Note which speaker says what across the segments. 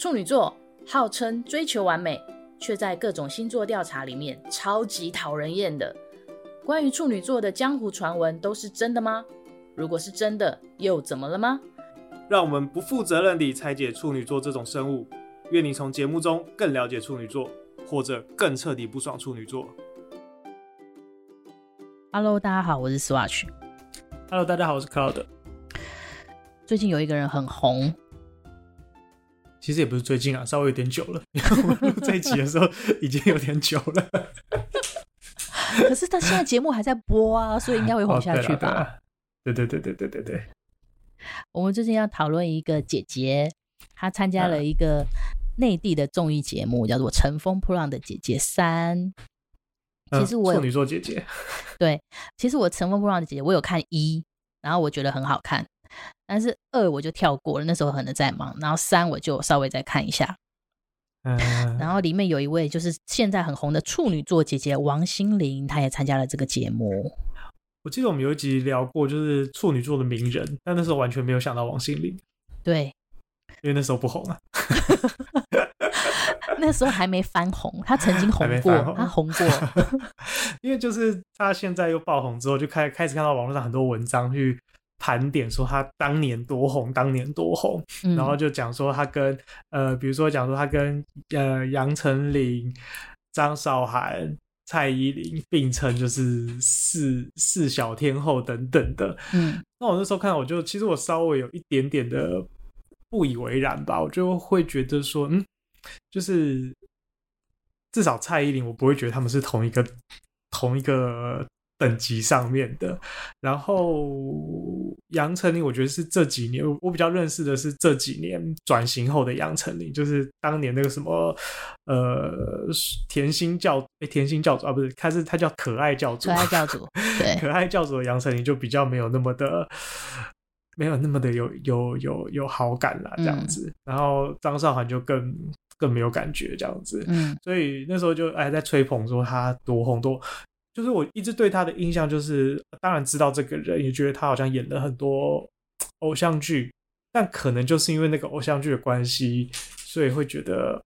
Speaker 1: 处女座号称追求完美，却在各种星座调查里面超级讨人厌的。关于处女座的江湖传闻都是真的吗？如果是真的，又怎么了吗？
Speaker 2: 让我们不负责任地拆解处女座这种生物。愿你从节目中更了解处女座，或者更彻底不爽处女座。
Speaker 1: Hello，大家好，我是 Swatch。
Speaker 2: Hello，大家好，我是 Cloud。
Speaker 1: 最近有一个人很红，
Speaker 2: 其实也不是最近啊，稍微有点久了。这一集的时候已经有点久了。
Speaker 1: 可是他现在节目还在播啊，所以应该会红下去吧？
Speaker 2: 对对对对对对对。
Speaker 1: 我们最近要讨论一个姐姐，她参加了一个。内地的综艺节目叫做《乘风破浪的姐姐三》，其实我、
Speaker 2: 嗯、处女座姐姐，
Speaker 1: 对，其实我《乘风破浪的姐姐》我有看一，然后我觉得很好看，但是二我就跳过了，那时候可能在忙，然后三我就稍微再看一下，
Speaker 2: 嗯，
Speaker 1: 然后里面有一位就是现在很红的处女座姐姐王心凌，她也参加了这个节目。
Speaker 2: 我记得我们有一集聊过，就是处女座的名人，但那时候完全没有想到王心凌，
Speaker 1: 对，
Speaker 2: 因为那时候不红啊。
Speaker 1: 那时候还没翻红，她曾经红过，红他红过。
Speaker 2: 因为就是她现在又爆红之后，就开开始看到网络上很多文章去盘点说他当年多红，当年多红，嗯、然后就讲说他跟呃，比如说讲说他跟呃杨丞琳、张韶涵、蔡依林并称就是四四小天后等等的。嗯，那我那时候看，我就其实我稍微有一点点的。不以为然吧，我就会觉得说，嗯，就是至少蔡依林，我不会觉得他们是同一个同一个等级上面的。然后杨丞琳，我觉得是这几年我比较认识的是这几年转型后的杨丞琳，就是当年那个什么呃甜心教哎甜心教主啊，不是，他是他叫可爱教主，
Speaker 1: 可爱教主，对，
Speaker 2: 可爱教主的杨丞琳就比较没有那么的。没有那么的有有有有好感啦，这样子。嗯、然后张韶涵就更更没有感觉这样子。嗯，所以那时候就哎在吹捧说他多红多，就是我一直对他的印象就是，当然知道这个人，也觉得他好像演了很多偶像剧，但可能就是因为那个偶像剧的关系，所以会觉得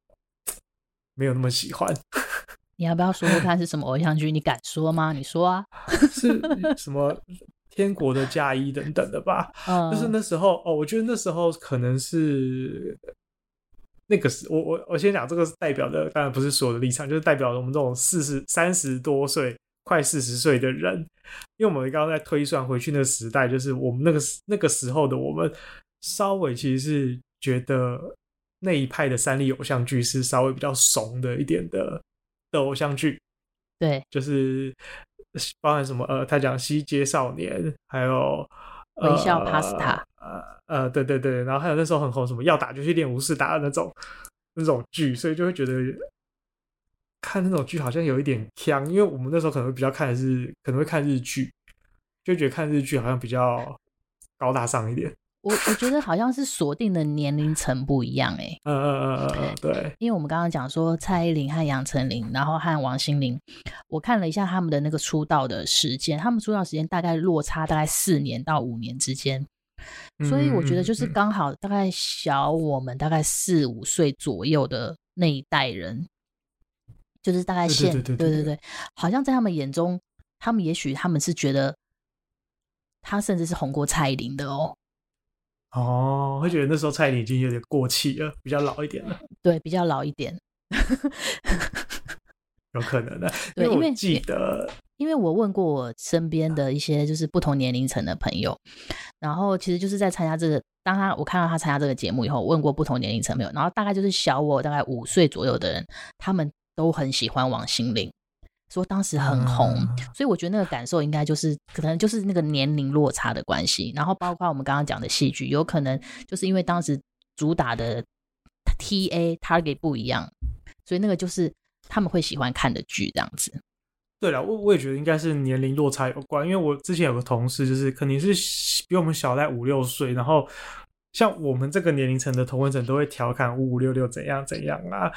Speaker 2: 没有那么喜欢。
Speaker 1: 你要不要说说看是什么偶像剧？你敢说吗？你说啊，
Speaker 2: 是什么？天国的嫁衣等等的吧，嗯、就是那时候哦，我觉得那时候可能是那个是，我我我先讲这个是代表的，当然不是所有的立场，就是代表了我们这种四十三十多岁、快四十岁的人，因为我们刚刚在推算回去那个时代，就是我们那个那个时候的我们，稍微其实是觉得那一派的三立偶像剧是稍微比较怂的一点的的偶像剧，
Speaker 1: 对，
Speaker 2: 就是。包含什么？呃，他讲《西街少年》，还有《
Speaker 1: 微笑 Pasta》。
Speaker 2: 呃呃，对对对，然后还有那时候很红，什么要打就去练武士打的那种那种剧，所以就会觉得看那种剧好像有一点锵，因为我们那时候可能会比较看的是，可能会看日剧，就觉得看日剧好像比较高大上一点。
Speaker 1: 我我觉得好像是锁定的年龄层不一样哎、欸，
Speaker 2: 嗯嗯嗯嗯嗯，对，
Speaker 1: 因为我们刚刚讲说蔡依林和杨丞琳，然后和王心凌，我看了一下他们的那个出道的时间，他们出道时间大概落差大概四年到五年之间，所以我觉得就是刚好大概小我们大概四五岁左右的那一代人，就是大概现对对对，对对对，好像在他们眼中，他们也许他们是觉得他甚至是红过蔡依林的哦。
Speaker 2: 哦，会觉得那时候蔡依林已经有点过气了，比较老一点了。
Speaker 1: 对，比较老一点，
Speaker 2: 有可能的。
Speaker 1: 对，
Speaker 2: 因为记得
Speaker 1: 因，因为我问过我身边的一些就是不同年龄层的朋友，然后其实就是在参加这个，当他我看到他参加这个节目以后，问过不同年龄层朋友，然后大概就是小我大概五岁左右的人，他们都很喜欢王心凌。说当时很红，嗯、所以我觉得那个感受应该就是可能就是那个年龄落差的关系，然后包括我们刚刚讲的戏剧，有可能就是因为当时主打的 TA target 不一样，所以那个就是他们会喜欢看的剧这样子。
Speaker 2: 对了，我我也觉得应该是年龄落差有关，因为我之前有个同事就是肯定是比我们小在五六岁，然后像我们这个年龄层的同温层都会调侃五五六六怎样怎样啊。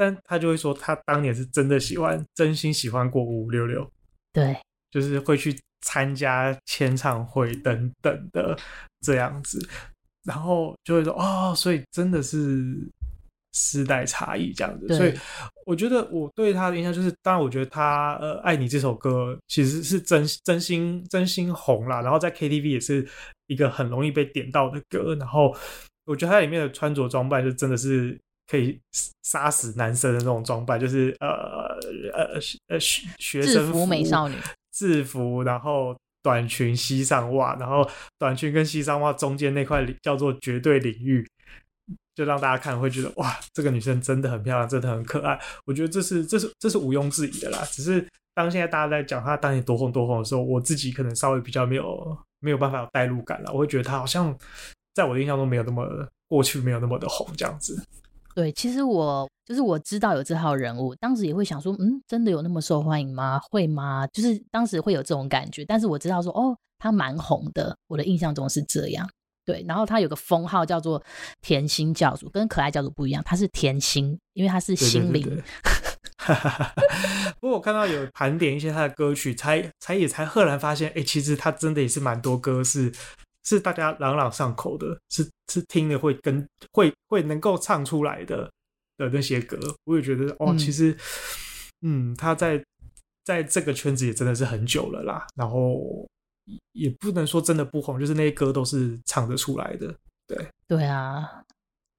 Speaker 2: 但他就会说，他当年是真的喜欢，真心喜欢过五五六六，
Speaker 1: 对，
Speaker 2: 就是会去参加签唱会等等的这样子，然后就会说，哦，所以真的是世代差异这样子，所以我觉得我对他的印象就是，当然我觉得他呃《爱你》这首歌其实是真真心真心红啦，然后在 KTV 也是一个很容易被点到的歌，然后我觉得他里面的穿着装扮就真的是可以杀死男生的那种装扮，就是呃呃呃学生
Speaker 1: 服美少女
Speaker 2: 制服，然后短裙西上袜，然后短裙跟西上袜中间那块叫做绝对领域。就让大家看会觉得哇，这个女生真的很漂亮，真的很可爱。我觉得这是这是这是毋庸置疑的啦。只是当现在大家在讲她当年多红多红的时候，我自己可能稍微比较没有没有办法有代入感了。我会觉得她好像在我的印象中没有那么过去没有那么的红这样子。
Speaker 1: 对，其实我就是我知道有这号人物，当时也会想说，嗯，真的有那么受欢迎吗？会吗？就是当时会有这种感觉。但是我知道说，哦，他蛮红的，我的印象中是这样。对，然后他有个封号叫做“甜心教主”，跟可爱教主不一样，他是甜心，因为他是心灵。对对对
Speaker 2: 不过我看到有盘点一些他的歌曲，才才也才赫然发现，哎，其实他真的也是蛮多歌是是大家朗朗上口的，是是听了会跟会会能够唱出来的的那些歌。我也觉得哦，其实嗯，嗯，他在在这个圈子也真的是很久了啦，然后。也不能说真的不红，就是那些歌都是唱得出来的。对，
Speaker 1: 对啊，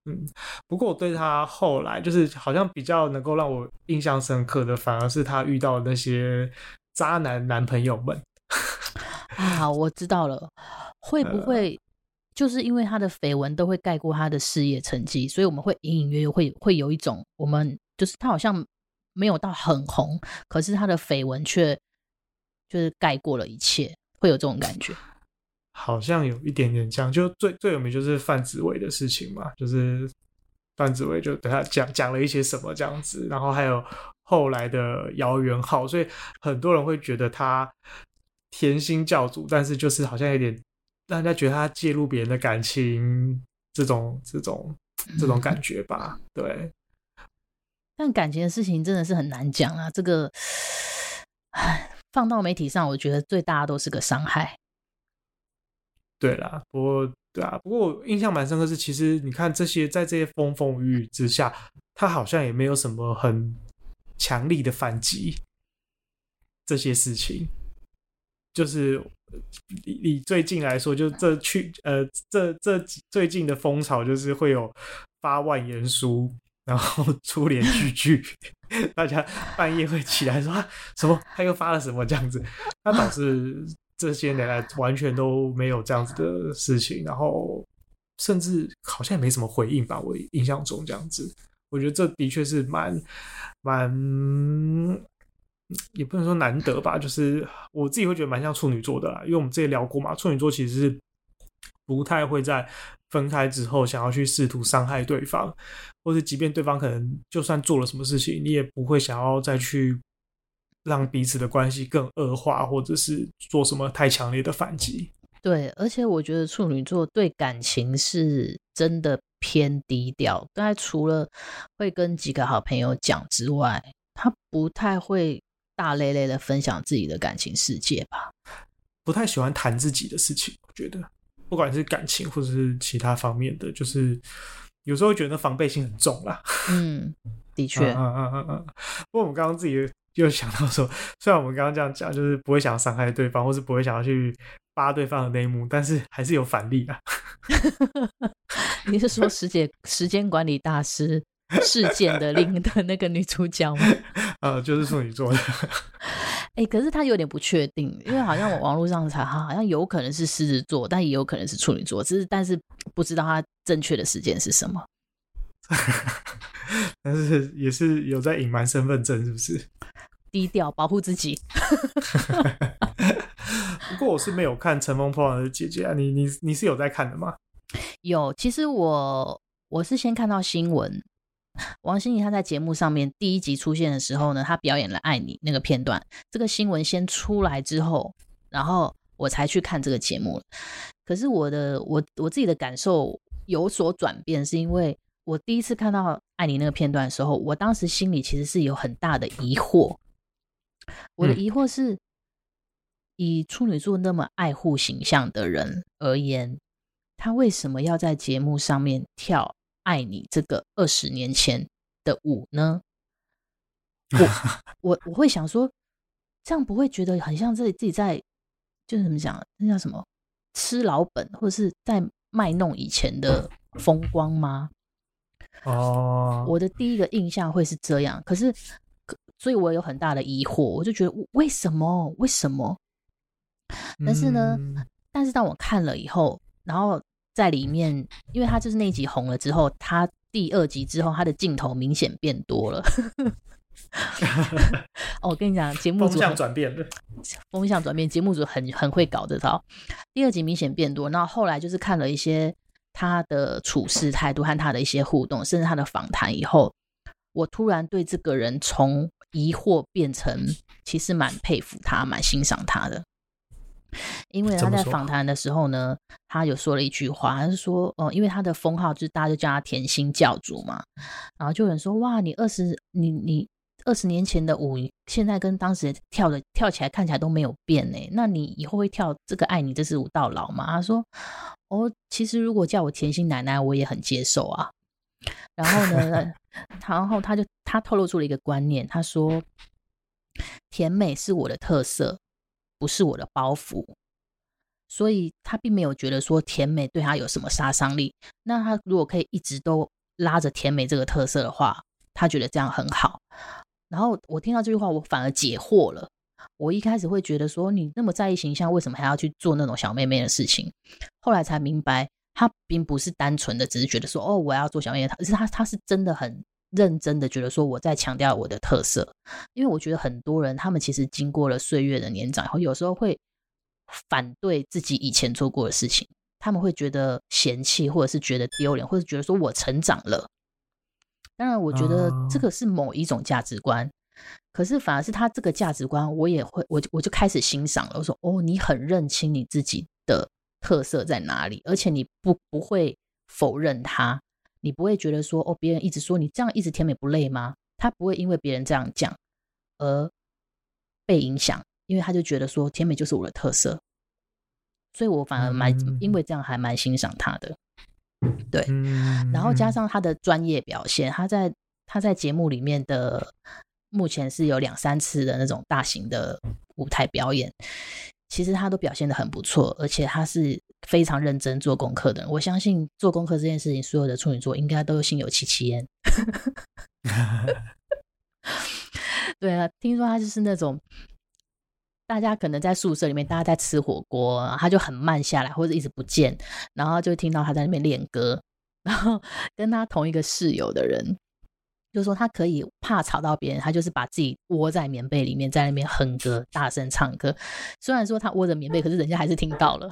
Speaker 2: 嗯。不过我对他后来就是好像比较能够让我印象深刻的，反而是他遇到那些渣男男朋友们。
Speaker 1: 啊，我知道了，会不会就是因为他的绯闻都会盖过他的事业成绩，所以我们会隐隐约约会会有一种，我们就是他好像没有到很红，可是他的绯闻却就是盖过了一切。会有这种感觉，
Speaker 2: 好像有一点点像，就最最有名就是范子伟的事情嘛，就是范子伟就对他讲讲了一些什么这样子，然后还有后来的姚元浩，所以很多人会觉得他甜心教主，但是就是好像有点让人家觉得他介入别人的感情，这种这种这种感觉吧，对。
Speaker 1: 但感情的事情真的是很难讲啊，这个，唉。放到媒体上，我觉得对大家都是个伤害。
Speaker 2: 对啦，不过对啊，不过我印象蛮深刻是，其实你看这些在这些风风雨雨之下，他好像也没有什么很强力的反击。这些事情，就是以以最近来说，就这去呃这这最近的风潮，就是会有发万言书。然后出连续剧，大家半夜会起来说什么？他又发了什么这样子？那导致这些年来完全都没有这样子的事情，然后甚至好像也没什么回应吧？我印象中这样子，我觉得这的确是蛮蛮，也不能说难得吧，就是我自己会觉得蛮像处女座的啦，因为我们之前聊过嘛，处女座其实是不太会在。分开之后，想要去试图伤害对方，或是即便对方可能就算做了什么事情，你也不会想要再去让彼此的关系更恶化，或者是做什么太强烈的反击。
Speaker 1: 对，而且我觉得处女座对感情是真的偏低调，刚才除了会跟几个好朋友讲之外，他不太会大咧咧的分享自己的感情世界吧，
Speaker 2: 不太喜欢谈自己的事情，我觉得。不管是感情或者是其他方面的，就是有时候觉得防备心很重啦。
Speaker 1: 嗯，的确。
Speaker 2: 嗯嗯嗯嗯嗯。不过我们刚刚自己又想到说，虽然我们刚刚这样讲，就是不会想要伤害对方，或是不会想要去扒对方的内幕，但是还是有反例啊。
Speaker 1: 你是说时间时间管理大师事件的另的那个女主角吗？
Speaker 2: 呃，就是处女座的。
Speaker 1: 哎、欸，可是他有点不确定，因为好像我网络上查，好像有可能是狮子座，但也有可能是处女座，只是但是不知道他正确的时间是什么。
Speaker 2: 但是也是有在隐瞒身份证，是不是？
Speaker 1: 低调保护自己。
Speaker 2: 不过我是没有看《乘风破浪的姐姐》啊，你你你是有在看的吗？
Speaker 1: 有，其实我我是先看到新闻。王心凌她在节目上面第一集出现的时候呢，她表演了《爱你》那个片段。这个新闻先出来之后，然后我才去看这个节目。可是我的我我自己的感受有所转变，是因为我第一次看到《爱你》那个片段的时候，我当时心里其实是有很大的疑惑。我的疑惑是，以处女座那么爱护形象的人而言，他为什么要在节目上面跳爱你这个二十年前的舞呢？我 我我会想说，这样不会觉得很像自己自己在就是怎么讲，那叫什么吃老本，或者是在卖弄以前的风光吗？
Speaker 2: 哦，
Speaker 1: 我的第一个印象会是这样，可是，所以我有很大的疑惑，我就觉得为什么？为什么？但是呢，嗯、但是当我看了以后，然后在里面，因为他就是那一集红了之后，他第二集之后，他的镜头明显变多了。哦，我跟你讲，节目组风
Speaker 2: 向转变了，
Speaker 1: 风向转变，节目组很很会搞这套。第二集明显变多，然后后来就是看了一些他的处事态度和他的一些互动，甚至他的访谈以后，我突然对这个人从疑惑变成其实蛮佩服他，蛮欣赏他的。因为他在访谈的时候呢，他有说了一句话，他是说，哦、呃，因为他的封号就是大家就叫他甜心教主嘛，然后就有人说，哇，你二十，你你二十年前的舞，现在跟当时跳的跳起来看起来都没有变呢，那你以后会跳这个爱你这支舞到老吗？他说，哦，其实如果叫我甜心奶奶，我也很接受啊。然后呢，然后他就他透露出了一个观念，他说，甜美是我的特色。不是我的包袱，所以他并没有觉得说甜美对他有什么杀伤力。那他如果可以一直都拉着甜美这个特色的话，他觉得这样很好。然后我听到这句话，我反而解惑了。我一开始会觉得说，你那么在意形象，为什么还要去做那种小妹妹的事情？后来才明白，他并不是单纯的只是觉得说，哦，我要做小妹妹，而是他他是真的很。认真的觉得说我在强调我的特色，因为我觉得很多人他们其实经过了岁月的年长以后，有时候会反对自己以前做过的事情，他们会觉得嫌弃，或者是觉得丢脸，或者觉得说我成长了。当然，我觉得这个是某一种价值观，可是反而是他这个价值观，我也会我我就开始欣赏了。我说哦，你很认清你自己的特色在哪里，而且你不不会否认它。你不会觉得说哦，别人一直说你这样一直甜美不累吗？他不会因为别人这样讲而被影响，因为他就觉得说甜美就是我的特色，所以我反而蛮、嗯、因为这样还蛮欣赏他的，对，嗯、然后加上他的专业表现，他在他在节目里面的目前是有两三次的那种大型的舞台表演。其实他都表现的很不错，而且他是非常认真做功课的。我相信做功课这件事情，所有的处女座应该都心有戚戚焉。对啊，听说他就是那种，大家可能在宿舍里面，大家在吃火锅，他就很慢下来，或者一直不见，然后就听到他在那边练歌，然后跟他同一个室友的人。就是说，他可以怕吵到别人，他就是把自己窝在棉被里面，在那边哼歌、大声唱歌。虽然说他窝着棉被，可是人家还是听到了。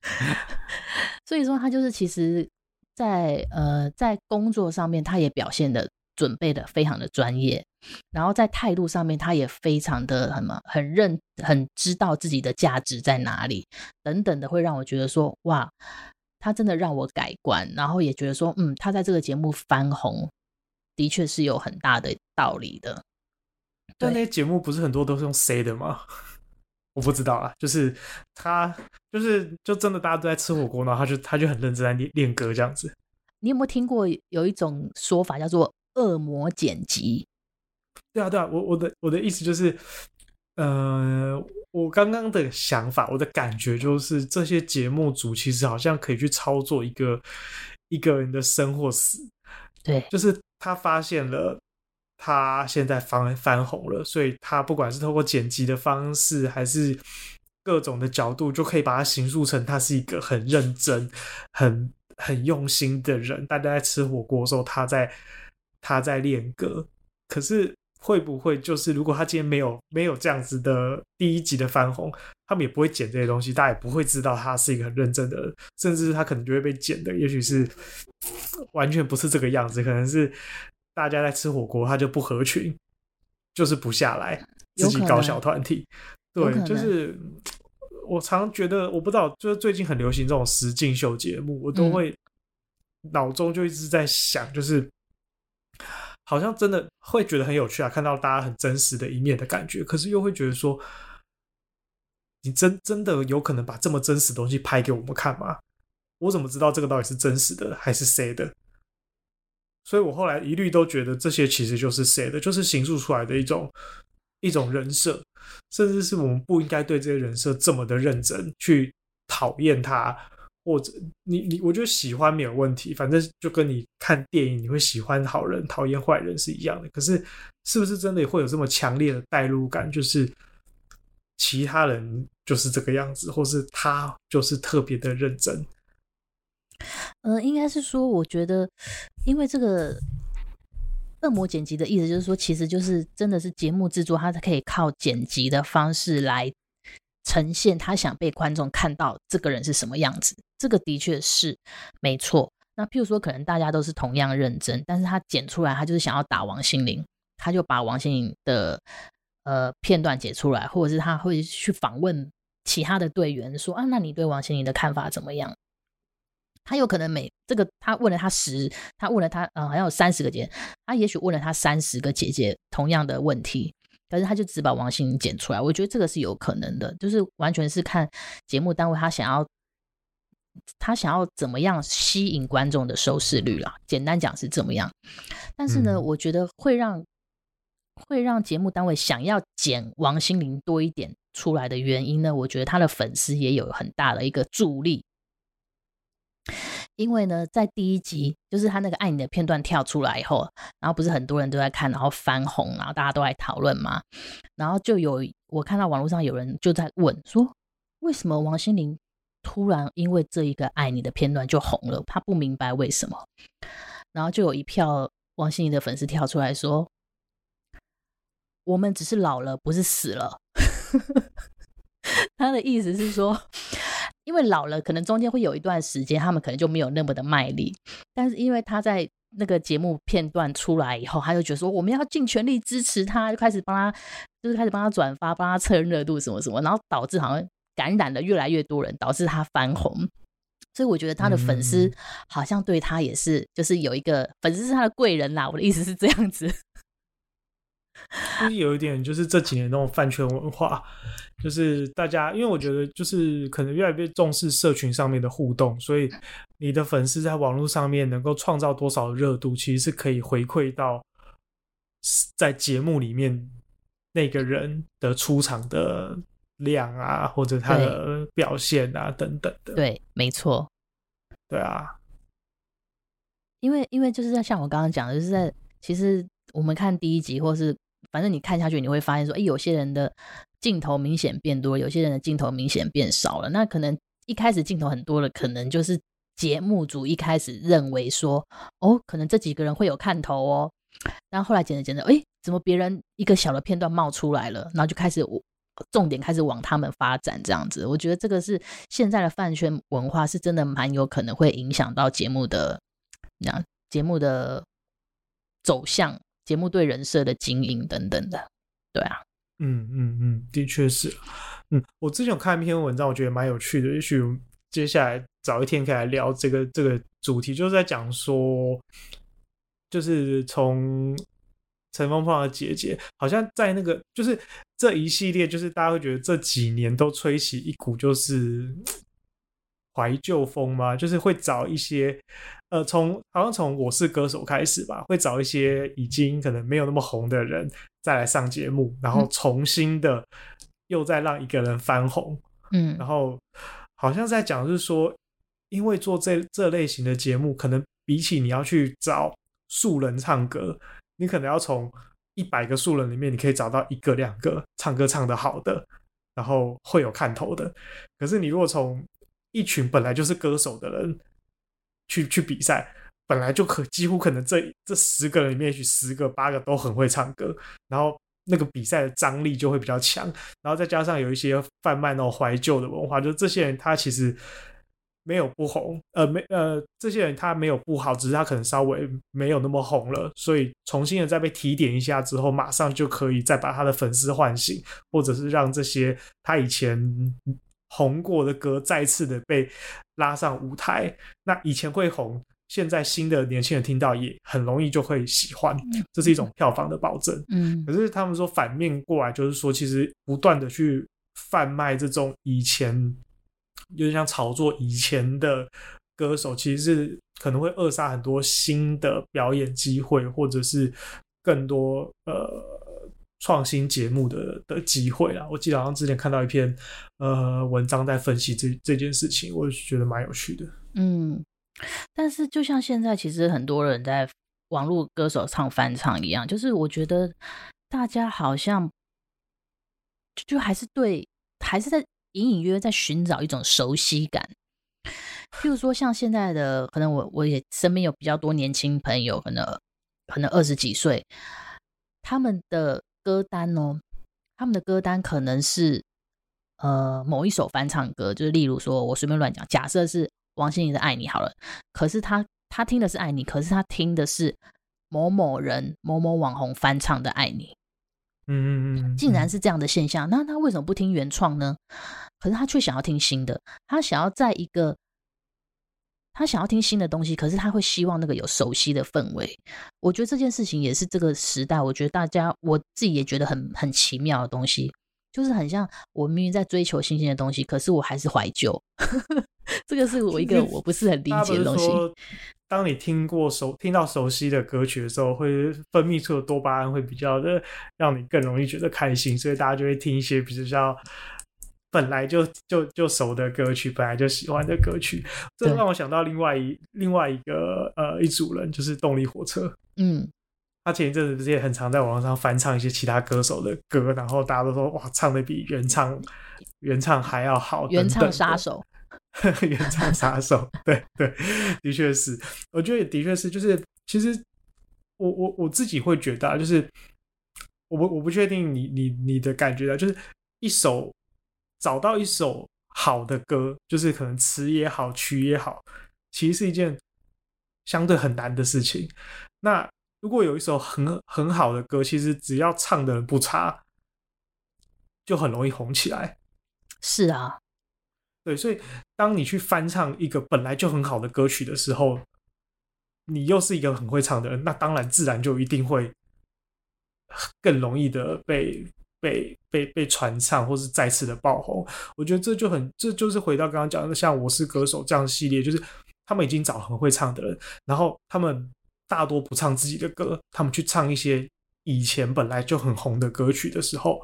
Speaker 1: 所以说，他就是其实在，在呃在工作上面，他也表现的准备的非常的专业，然后在态度上面，他也非常的什么很认，很知道自己的价值在哪里，等等的，会让我觉得说，哇。他真的让我改观，然后也觉得说，嗯，他在这个节目翻红，的确是有很大的道理的。
Speaker 2: 但那些节目不是很多都是用 C 的吗？我不知道啊，就是他，就是就真的大家都在吃火锅，然后他就他就很认真在练练歌这样子。
Speaker 1: 你有没有听过有一种说法叫做“恶魔剪辑”？
Speaker 2: 对啊，对啊，我我的我的意思就是，呃。我刚刚的想法，我的感觉就是，这些节目组其实好像可以去操作一个一个人的生或死。
Speaker 1: 对，
Speaker 2: 就是他发现了他现在翻翻红了，所以他不管是透过剪辑的方式，还是各种的角度，就可以把它形塑成他是一个很认真、很很用心的人。大家在吃火锅的时候，他在他在练歌，可是。会不会就是如果他今天没有没有这样子的第一集的翻红，他们也不会剪这些东西，大家也不会知道他是一个很认真的人，甚至他可能就会被剪的，也许是完全不是这个样子，可能是大家在吃火锅，他就不合群，就是不下来，自己搞小团体。对，就是我常觉得，我不知道，就是最近很流行这种实境秀节目，我都会脑中就一直在想，就是。好像真的会觉得很有趣啊，看到大家很真实的一面的感觉，可是又会觉得说，你真真的有可能把这么真实的东西拍给我们看吗？我怎么知道这个到底是真实的还是谁的？所以我后来一律都觉得这些其实就是谁的，就是形塑出来的一种一种人设，甚至是我们不应该对这些人设这么的认真去讨厌他。或者你你，我觉得喜欢没有问题，反正就跟你看电影，你会喜欢好人，讨厌坏人是一样的。可是，是不是真的会有这么强烈的代入感？就是其他人就是这个样子，或是他就是特别的认真？
Speaker 1: 呃，应该是说，我觉得，因为这个恶魔剪辑的意思就是说，其实就是真的是节目制作，它是可以靠剪辑的方式来。呈现他想被观众看到这个人是什么样子，这个的确是没错。那譬如说，可能大家都是同样认真，但是他剪出来，他就是想要打王心凌，他就把王心凌的呃片段剪出来，或者是他会去访问其他的队员，说啊，那你对王心凌的看法怎么样？他有可能每这个他问了他十，他问了他呃好像有三十个姐，他也许问了他三十个姐姐同样的问题。可是他就只把王心凌剪出来，我觉得这个是有可能的，就是完全是看节目单位他想要他想要怎么样吸引观众的收视率啦。简单讲是怎么样，但是呢，嗯、我觉得会让会让节目单位想要剪王心凌多一点出来的原因呢，我觉得他的粉丝也有很大的一个助力。因为呢，在第一集就是他那个爱你的片段跳出来以后，然后不是很多人都在看，然后翻红，然后大家都在讨论嘛，然后就有我看到网络上有人就在问说，为什么王心凌突然因为这一个爱你的片段就红了？他不明白为什么，然后就有一票王心凌的粉丝跳出来说，我们只是老了，不是死了。他的意思是说。因为老了，可能中间会有一段时间，他们可能就没有那么的卖力。但是因为他在那个节目片段出来以后，他就觉得说我们要尽全力支持他，就开始帮他，就是开始帮他转发，帮他蹭热度什么什么，然后导致好像感染了越来越多人，导致他翻红。所以我觉得他的粉丝好像对他也是，就是有一个粉丝是他的贵人啦。我的意思是这样子。
Speaker 2: 就是有一点，就是这几年那种饭圈文化，就是大家，因为我觉得就是可能越来越重视社群上面的互动，所以你的粉丝在网络上面能够创造多少热度，其实是可以回馈到在节目里面那个人的出场的量啊，或者他的表现啊等等的。
Speaker 1: 对，没错。
Speaker 2: 对啊，
Speaker 1: 因为因为就是在像我刚刚讲的，就是在其实我们看第一集或是。反正你看下去，你会发现说，哎，有些人的镜头明显变多，有些人的镜头明显变少了。那可能一开始镜头很多的，可能就是节目组一开始认为说，哦，可能这几个人会有看头哦。然后后来剪着剪着，哎，怎么别人一个小的片段冒出来了？然后就开始重点开始往他们发展这样子。我觉得这个是现在的饭圈文化，是真的蛮有可能会影响到节目的，那节目的走向。节目对人设的经营等等的，对啊，
Speaker 2: 嗯嗯嗯，的确是，嗯，我之前有看一篇文章，我觉得蛮有趣的，也许接下来找一天可以来聊这个这个主题，就是在讲说，就是从乘风破浪的姐姐，好像在那个就是这一系列，就是大家会觉得这几年都吹起一股就是。怀旧风吗？就是会找一些，呃，从好像从《我是歌手》开始吧，会找一些已经可能没有那么红的人再来上节目，然后重新的又再让一个人翻红，嗯，然后好像在讲是说，因为做这这类型的节目，可能比起你要去找素人唱歌，你可能要从一百个素人里面，你可以找到一个两个唱歌唱得好的，然后会有看头的。可是你如果从一群本来就是歌手的人去去比赛，本来就可几乎可能这这十个人里面，也许十个八个都很会唱歌，然后那个比赛的张力就会比较强，然后再加上有一些贩卖那种怀旧的文化，就这些人他其实没有不红，呃没呃这些人他没有不好，只是他可能稍微没有那么红了，所以重新的再被提点一下之后，马上就可以再把他的粉丝唤醒，或者是让这些他以前。红过的歌再次的被拉上舞台，那以前会红，现在新的年轻人听到也很容易就会喜欢，这是一种票房的保证。嗯，可是他们说反面过来就是说，其实不断的去贩卖这种以前，有点像炒作以前的歌手，其实是可能会扼杀很多新的表演机会，或者是更多呃。创新节目的的机会啦，我记得好像之前看到一篇呃文章在分析这这件事情，我是觉得蛮有趣的。
Speaker 1: 嗯，但是就像现在，其实很多人在网络歌手唱翻唱一样，就是我觉得大家好像就，就还是对，还是在隐隐约约在寻找一种熟悉感。譬如说，像现在的，可能我我也身边有比较多年轻朋友，可能可能二十几岁，他们的。歌单哦，他们的歌单可能是呃某一首翻唱歌，就是例如说，我随便乱讲，假设是王心凌的《爱你》好了，可是他他听的是《爱你》，可是他听的是某某人某某网红翻唱的《爱你》，
Speaker 2: 嗯嗯嗯，
Speaker 1: 竟然是这样的现象，那他为什么不听原创呢？可是他却想要听新的，他想要在一个。他想要听新的东西，可是他会希望那个有熟悉的氛围。我觉得这件事情也是这个时代，我觉得大家我自己也觉得很很奇妙的东西，就是很像我明明在追求新鲜的东西，可是我还是怀旧。这个是我一个我不是很理解的东西。
Speaker 2: 当你听过熟听到熟悉的歌曲的时候，会分泌出的多巴胺会比较的让你更容易觉得开心，所以大家就会听一些比较。本来就就就熟的歌曲，本来就喜欢的歌曲，这让我想到另外一另外一个呃一组人，就是动力火车。
Speaker 1: 嗯，
Speaker 2: 他前一阵子不是也很常在网上翻唱一些其他歌手的歌，然后大家都说哇，唱的比原唱原唱还要好，
Speaker 1: 原唱杀手，
Speaker 2: 原唱杀手，对对，的确是，我觉得的确是，就是其实我我我自己会觉得，啊，就是我不我不确定你你你的感觉啊，就是一首。找到一首好的歌，就是可能词也好，曲也好，其实是一件相对很难的事情。那如果有一首很很好的歌，其实只要唱的人不差，就很容易红起来。
Speaker 1: 是啊，
Speaker 2: 对，所以当你去翻唱一个本来就很好的歌曲的时候，你又是一个很会唱的人，那当然自然就一定会更容易的被。被被被传唱，或是再次的爆红，我觉得这就很，这就是回到刚刚讲的，像《我是歌手》这样系列，就是他们已经找很会唱的人，然后他们大多不唱自己的歌，他们去唱一些以前本来就很红的歌曲的时候，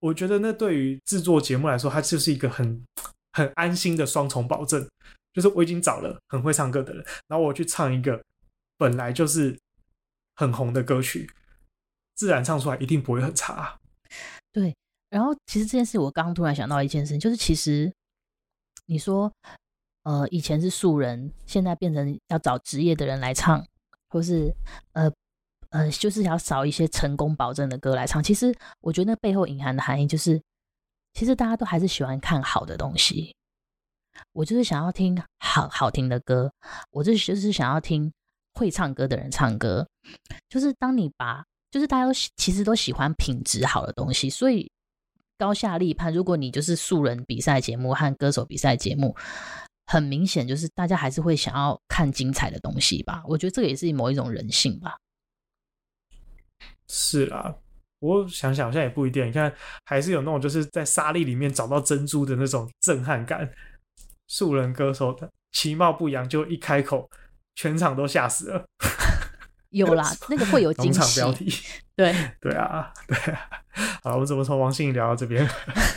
Speaker 2: 我觉得那对于制作节目来说，它就是一个很很安心的双重保证，就是我已经找了很会唱歌的人，然后我去唱一个本来就是很红的歌曲。自然唱出来一定不会很差。
Speaker 1: 对，然后其实这件事我刚突然想到一件事，就是其实你说，呃，以前是素人，现在变成要找职业的人来唱，或是呃呃，就是要找一些成功保证的歌来唱。其实我觉得那背后隐含的含义就是，其实大家都还是喜欢看好的东西。我就是想要听好好听的歌，我就就是想要听会唱歌的人唱歌。就是当你把就是大家都其实都喜欢品质好的东西，所以高下立判。如果你就是素人比赛节目和歌手比赛节目，很明显就是大家还是会想要看精彩的东西吧。我觉得这个也是某一种人性吧。
Speaker 2: 是啦，我想想好像也不一定。你看，还是有那种就是在沙粒里面找到珍珠的那种震撼感。素人歌手的其貌不扬，就一开口，全场都吓死了。
Speaker 1: 有啦，那个会有惊喜。
Speaker 2: 标题，
Speaker 1: 对
Speaker 2: 对啊，对啊。好，我们怎么从王心凌聊到这边？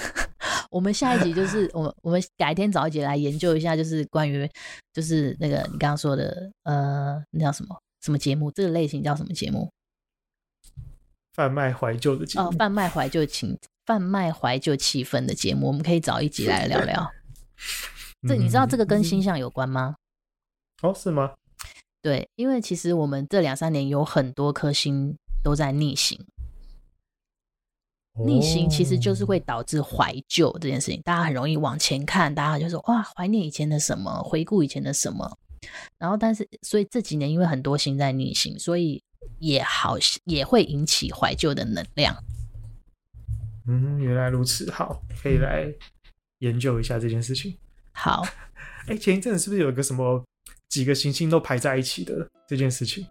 Speaker 1: 我们下一集就是我们我们改天找一集来研究一下，就是关于就是那个你刚刚说的呃，那叫什么什么节目？这个类型叫什么节目？
Speaker 2: 贩卖怀旧的节目。
Speaker 1: 哦，贩卖怀旧情，贩卖怀旧气氛的节目，我们可以找一集来聊聊。这你知道这个跟星象有关吗？
Speaker 2: 哦，是吗？
Speaker 1: 对，因为其实我们这两三年有很多颗星都在逆行，逆行其实就是会导致怀旧这件事情，大家很容易往前看，大家就说哇，怀念以前的什么，回顾以前的什么，然后但是所以这几年因为很多星在逆行，所以也好也会引起怀旧的能量。
Speaker 2: 嗯，原来如此，好，可以来研究一下这件事情。
Speaker 1: 好，
Speaker 2: 哎，前一阵子是不是有一个什么？几个行星都排在一起的这件事情，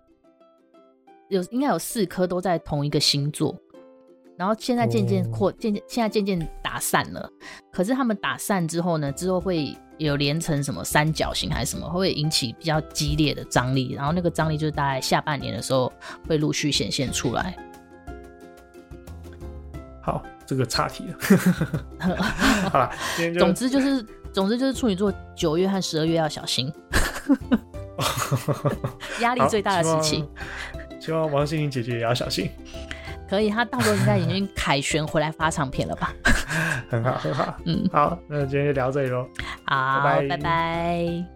Speaker 1: 有应该有四颗都在同一个星座，然后现在渐渐扩渐渐，现在渐渐打散了。可是他们打散之后呢，之后会有连成什么三角形还是什么，会引起比较激烈的张力，然后那个张力就是大概下半年的时候会陆续显现出来。
Speaker 2: 好，这个岔题了。好了，
Speaker 1: 总之就是，总之就是处女座九月和十二月要小心，压力最大的时期。
Speaker 2: 希望王心凌姐姐也要小心。
Speaker 1: 可以，她到时候应该已经凯旋回来发唱片了吧？
Speaker 2: 很好，很好。嗯，好，那今天就聊这里喽。
Speaker 1: 好，拜拜。拜拜。